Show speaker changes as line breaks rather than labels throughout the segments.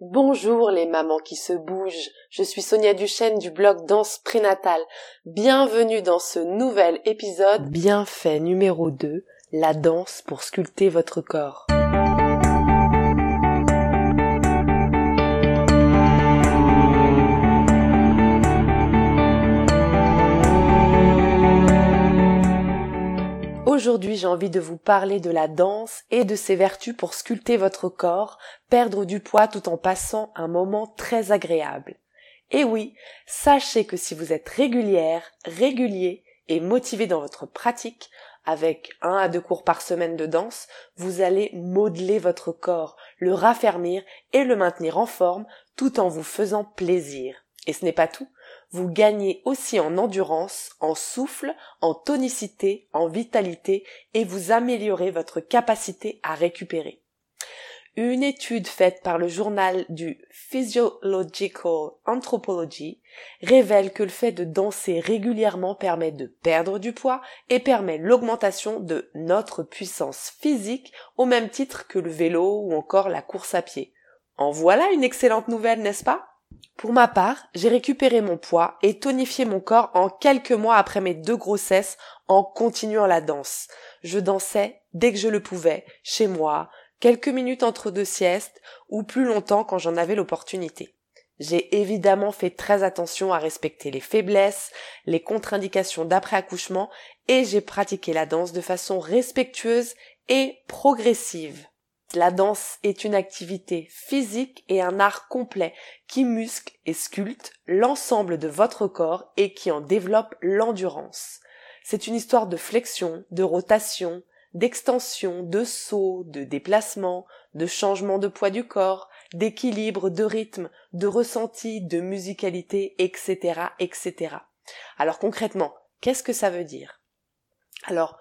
Bonjour les mamans qui se bougent, je suis Sonia Duchesne du blog Danse Prénatale. Bienvenue dans ce nouvel épisode Bienfait numéro 2, la danse pour sculpter votre corps. Aujourd'hui, j'ai envie de vous parler de la danse et de ses vertus pour sculpter votre corps, perdre du poids tout en passant un moment très agréable. Et oui, sachez que si vous êtes régulière, régulier et motivé dans votre pratique, avec un à deux cours par semaine de danse, vous allez modeler votre corps, le raffermir et le maintenir en forme tout en vous faisant plaisir. Et ce n'est pas tout vous gagnez aussi en endurance, en souffle, en tonicité, en vitalité et vous améliorez votre capacité à récupérer. Une étude faite par le journal du Physiological Anthropology révèle que le fait de danser régulièrement permet de perdre du poids et permet l'augmentation de notre puissance physique au même titre que le vélo ou encore la course à pied. En voilà une excellente nouvelle, n'est-ce pas? Pour ma part, j'ai récupéré mon poids et tonifié mon corps en quelques mois après mes deux grossesses en continuant la danse. Je dansais dès que je le pouvais, chez moi, quelques minutes entre deux siestes ou plus longtemps quand j'en avais l'opportunité. J'ai évidemment fait très attention à respecter les faiblesses, les contre-indications d'après-accouchement et j'ai pratiqué la danse de façon respectueuse et progressive. La danse est une activité physique et un art complet qui muscle et sculpte l'ensemble de votre corps et qui en développe l'endurance. C'est une histoire de flexion, de rotation, d'extension, de saut, de déplacement, de changement de poids du corps, d'équilibre, de rythme, de ressenti, de musicalité, etc., etc. Alors concrètement, qu'est-ce que ça veut dire? Alors,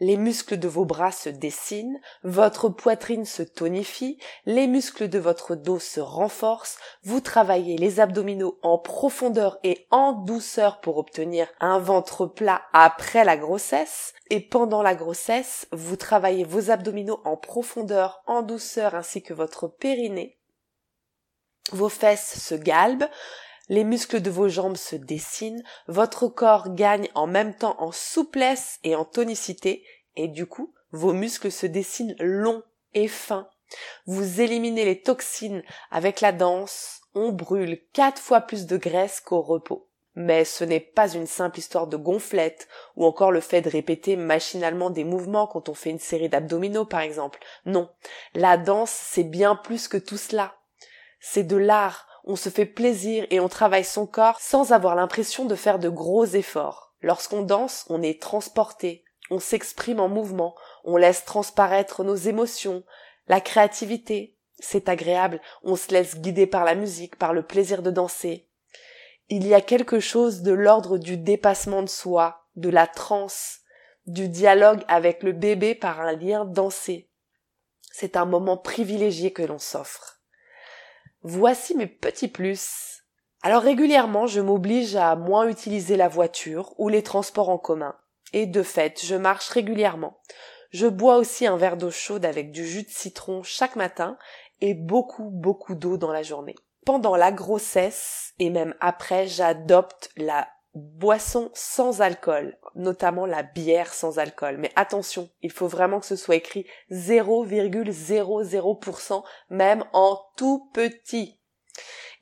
les muscles de vos bras se dessinent, votre poitrine se tonifie, les muscles de votre dos se renforcent, vous travaillez les abdominaux en profondeur et en douceur pour obtenir un ventre plat après la grossesse, et pendant la grossesse, vous travaillez vos abdominaux en profondeur, en douceur ainsi que votre périnée. Vos fesses se galbent, les muscles de vos jambes se dessinent, votre corps gagne en même temps en souplesse et en tonicité, et du coup, vos muscles se dessinent longs et fins. Vous éliminez les toxines avec la danse, on brûle quatre fois plus de graisse qu'au repos. Mais ce n'est pas une simple histoire de gonflette, ou encore le fait de répéter machinalement des mouvements quand on fait une série d'abdominaux par exemple. Non. La danse, c'est bien plus que tout cela. C'est de l'art, on se fait plaisir et on travaille son corps sans avoir l'impression de faire de gros efforts. Lorsqu'on danse, on est transporté, on s'exprime en mouvement, on laisse transparaître nos émotions, la créativité. C'est agréable, on se laisse guider par la musique, par le plaisir de danser. Il y a quelque chose de l'ordre du dépassement de soi, de la transe, du dialogue avec le bébé par un lien dansé. C'est un moment privilégié que l'on s'offre. Voici mes petits plus. Alors régulièrement, je m'oblige à moins utiliser la voiture ou les transports en commun. Et de fait, je marche régulièrement. Je bois aussi un verre d'eau chaude avec du jus de citron chaque matin et beaucoup, beaucoup d'eau dans la journée. Pendant la grossesse et même après, j'adopte la boisson sans alcool, notamment la bière sans alcool. Mais attention, il faut vraiment que ce soit écrit 0,00%, même en tout petit.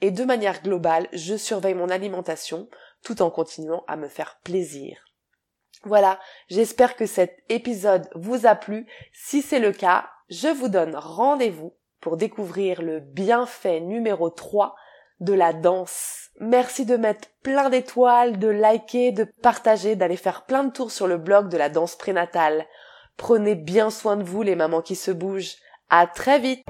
Et de manière globale, je surveille mon alimentation tout en continuant à me faire plaisir. Voilà, j'espère que cet épisode vous a plu. Si c'est le cas, je vous donne rendez-vous pour découvrir le bienfait numéro 3 de la danse. Merci de mettre plein d'étoiles, de liker, de partager, d'aller faire plein de tours sur le blog de la danse prénatale. Prenez bien soin de vous les mamans qui se bougent. À très vite!